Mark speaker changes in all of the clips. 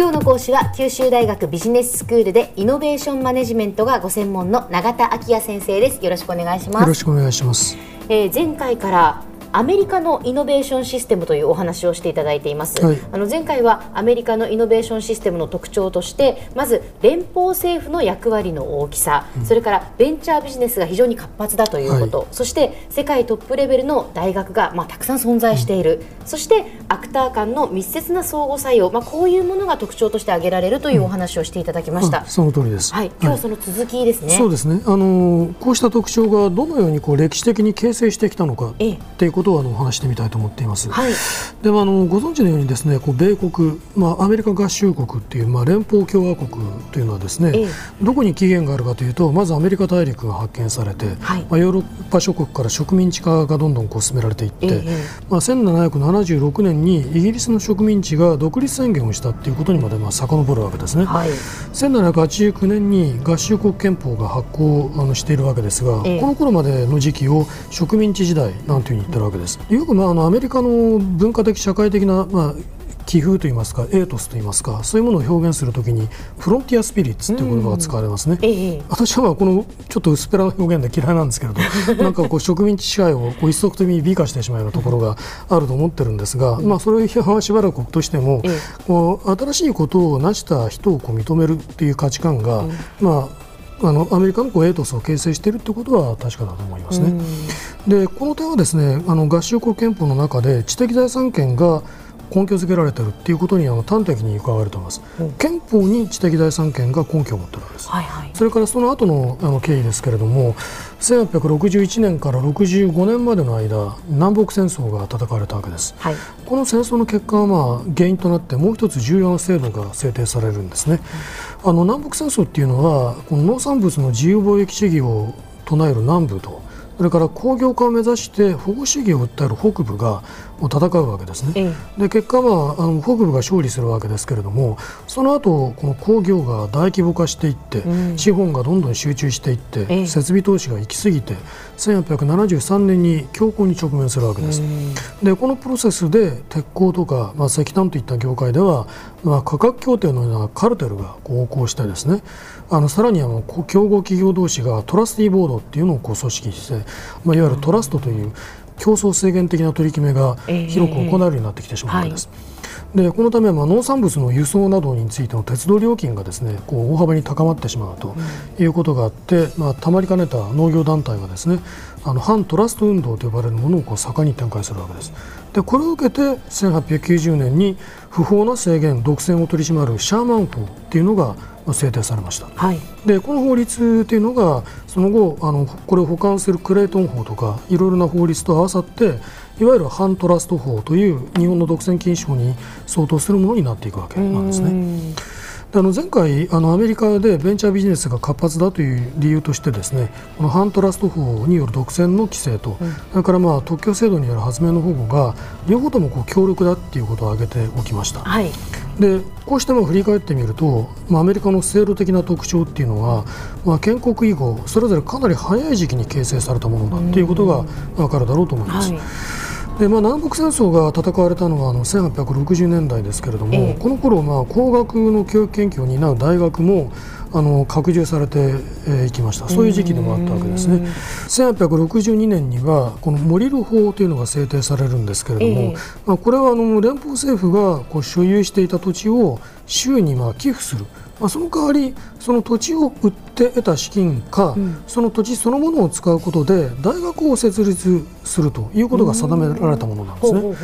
Speaker 1: 今日の講師は九州大学ビジネススクールでイノベーションマネジメントがご専門の永田昭也先生です。よろしくお願いします。
Speaker 2: よろしくお願いします、
Speaker 1: えー、前回からアメリカのイノベーションシステムというお話をしていただいています、はい、あの前回はアメリカのイノベーションシステムの特徴としてまず連邦政府の役割の大きさ、うん、それからベンチャービジネスが非常に活発だということ、はい、そして世界トップレベルの大学が、まあ、たくさん存在している、うん、そしてアクター間の密接な相互作用、まあ、こういうものが特徴として挙げられるというお話をしていただきました、うん、
Speaker 2: その通りです、
Speaker 1: はい、今日はその続きですね、
Speaker 2: そうですね。あのこうした特徴がどのようにこう歴史的に形成してきたのかということをあのお話してみたいと思っています。はい、でもあのご存知のようにですねこう米国、まあ、アメリカ合衆国っていう、まあ、連邦共和国というのはですね、ええ、どこに起源があるかというとまずアメリカ大陸が発見されて、はい、まあ、ヨーロッパ諸国から植民地化がどんどんこう進められていって、え、まあ、1776年にイギリスの植民地が独立宣言をしたということにまでまあ遡るわけですね。はい、1789年に合衆国憲法が発行あのしているわけですが、この頃までの時期を植民地時代なんていうふうに言ってるわけです。よくまああのアメリカの文化的社会的な、まあ、気風といいますかエイトスといいますかそういうものを表現するときにフロンティアスピリッツという言葉が使われますね、私はこのちょっと薄っぺらな表現で嫌いなんですけれど なんかこう植民地支配をこう一足飛びに美化してしまうようなところがあると思ってるんですが、まあ、それを批判はしばらくとしても、こう新しいことを成した人をこう認めるという価値観が、まああのアメリカのこうエイトスを形成しているということは確かだと思いますね。でこの点はですねあの合衆国憲法の中で知的財産権が根拠づけられているということにあの端的に伺われています、うん、憲法に知的財産権が根拠を持っているわけです、はいはい、それからその後のあの経緯ですけれども1861年から65年までの間南北戦争が戦われたわけです、はい、この戦争の結果は、まあ、原因となってもう一つ重要な制度が制定されるんですね、うん、あの南北戦争っていうのはこの農産物の自由貿易主義を唱える南部とそれから工業化を目指して保護主義を訴える北部が戦うわけですね。で結果はあの北部が勝利するわけですけれどもその後この工業が大規模化していって、うん、資本がどんどん集中していって設備投資が行き過ぎて1873年に強行に直面するわけです。でこのプロセスで鉄鋼とか、まあ、石炭といった業界では、まあ、価格協定のようなカルテルが横行してですねあのさらにあの競合企業同士がトラスティーボードっていうのをこう組織してまあ、いわゆるトラストという競争制限的な取り決めが広く行われるようになってきてしまうんです。えーはい、でこのため、まあ、農産物の輸送などについての鉄道料金がですねこう大幅に高まってしまうということがあって、まあ、たまりかねた農業団体がですねあの反トラスト運動と呼ばれるものをこう盛んに展開するわけです。でこれを受けて1890年に不法な制限独占を取り締まるシャーマン法っていうのが制定されました、はい、でこの法律というのがその後あのこれを保管するクレイトン法とかいろいろな法律と合わさっていわゆる反トラスト法という日本の独占禁止法に相当するものになっていくわけなんですね。あの前回あのアメリカでベンチャービジネスが活発だという理由としてですねこの反トラスト法による独占の規制と、うん、それからまあ特許制度による発明の保護が両方ともこう強力だということを挙げておきました。はい、でこうしても振り返ってみると、まあ、アメリカの制度的な特徴っていうのは、まあ、建国以後それぞれかなり早い時期に形成されたものだということが分かるだろうと思います。はいでまあ、南北戦争が戦われたのはあの1860年代ですけれども、えー、この頃まあ工学の教育研究を担う大学もあの拡充されていきました。そういう時期でもあったわけですね。1862年にはこのモリル法というのが制定されるんですけれども、えー、まあ、これはあの連邦政府がこう所有していた土地を州にまあ寄付する。まあ、その代わりその土地を売って得た資金か、うん、その土地そのものを使うことで大学を設立するということが定められたものなんですね。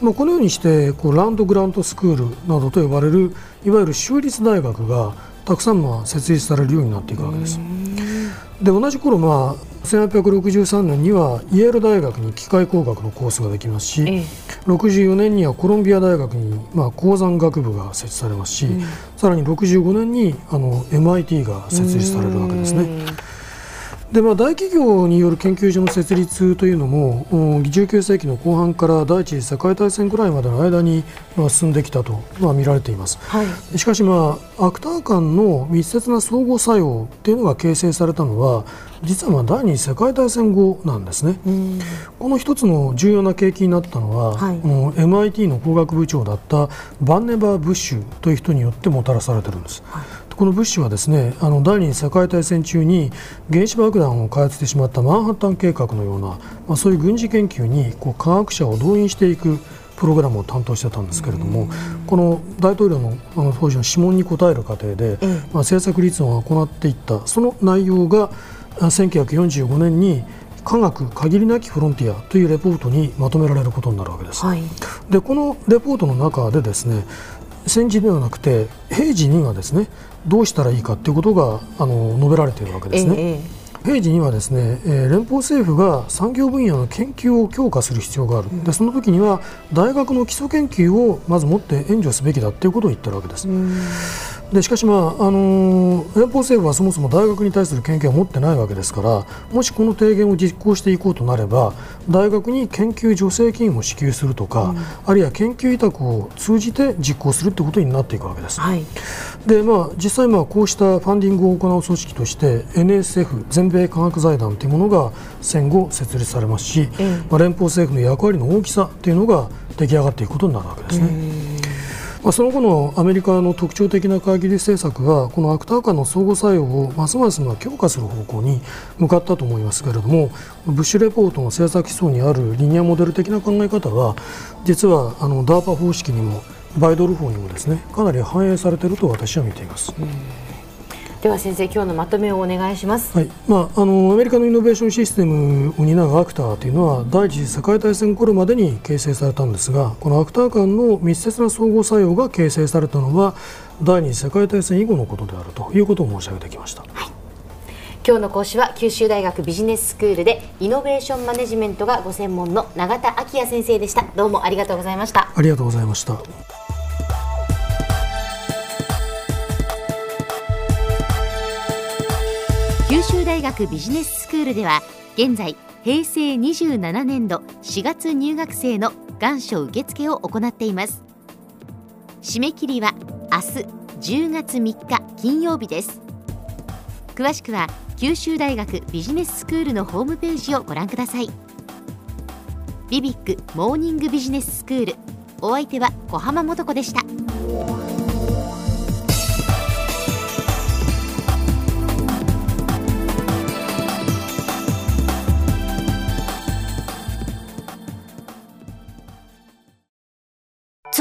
Speaker 2: まあ、このようにしてこうランドグラントスクールなどと呼ばれるいわゆる州立大学がたくさんまあ設立されるようになっていくわけです。で同じ頃まあ1863年にはイェール大学に機械工学のコースができますし、ええ、64年にはコロンビア大学に、まあ、鉱山学部が設置されますし、うん、さらに65年にあの MIT が設立されるわけですね。でまあ、大企業による研究所の設立というのも19世紀の後半から第一次世界大戦ぐらいまでの間に、まあ、進んできたと、まあ、見られています、はい、しかし、まあ、アクター間の密接な相互作用というのが形成されたのは実はまあ第二次世界大戦後なんですね。この一つの重要な契機になったのは、はい、の MIT の工学部長だったバンネバー・ブッシュという人によってもたらされているんです。はい。このブッシュはですねあの第二次世界大戦中に原子爆弾を開発してしまったマンハッタン計画のような、まあ、そういう軍事研究にこう科学者を動員していくプログラムを担当してたんですけれども、この大統領のあの当時の諮問に答える過程で、まあ、政策立案を行っていったその内容が1945年に科学限りなきフロンティアというレポートにまとめられることになるわけです。はい、でこのレポートの中でですね戦時ではなくて平時にはですねどうしたらいいかということがあの述べられているわけですね。ええ平時にはですね、え連邦政府が産業分野の研究を強化する必要がある、でその時には大学の基礎研究をまず持って援助すべきだということを言ってるわけです。でしかし、まああのー、連邦政府はそもそも大学に対する権限を持ってないわけですからもしこの提言を実行していこうとなれば大学に研究助成金を支給するとか、うん、あるいは研究委託を通じて実行するということになっていくわけです。はい、でまあ、実際、まあ、こうしたファンディングを行う組織として NSF 全米科学財団というものが戦後設立されますし、うん、まあ、連邦政府の役割の大きさというのが出来上がっていくことになるわけですね。まあ、その後のアメリカの特徴的な会議政策はこのアクター間の相互作用をますます強化する方向に向かったと思いますけれどもブッシュレポートの政策基礎にあるリニアモデル的な考え方は実はあのダーパ方式にもバイドル法にもですねかなり反映されていると私は見ています。
Speaker 1: では先生今日のまとめをお願いします、
Speaker 2: はい。まあ、あのアメリカのイノベーションシステムを担うアクターというのは第一次世界大戦頃までに形成されたんですがこのアクター間の密接な相互作用が形成されたのは第二次世界大戦以後のことであるということを申し上げてきました。はい。
Speaker 1: 今日の講師は九州大学ビジネススクールでイノベーションマネジメントがご専門の永田昭也先生でした。どうもありがとうございました。
Speaker 2: ありがとうございました
Speaker 1: 九州大学ビジネススクールでは現在平成27年度4月入学生の願書受付を行っています。締め切りは明日10月3日金曜日です。詳しくは九州大学ビジネススクールのホームページをご覧ください。ビビックモーニングビジネススクール。お相手は小浜もとこでした。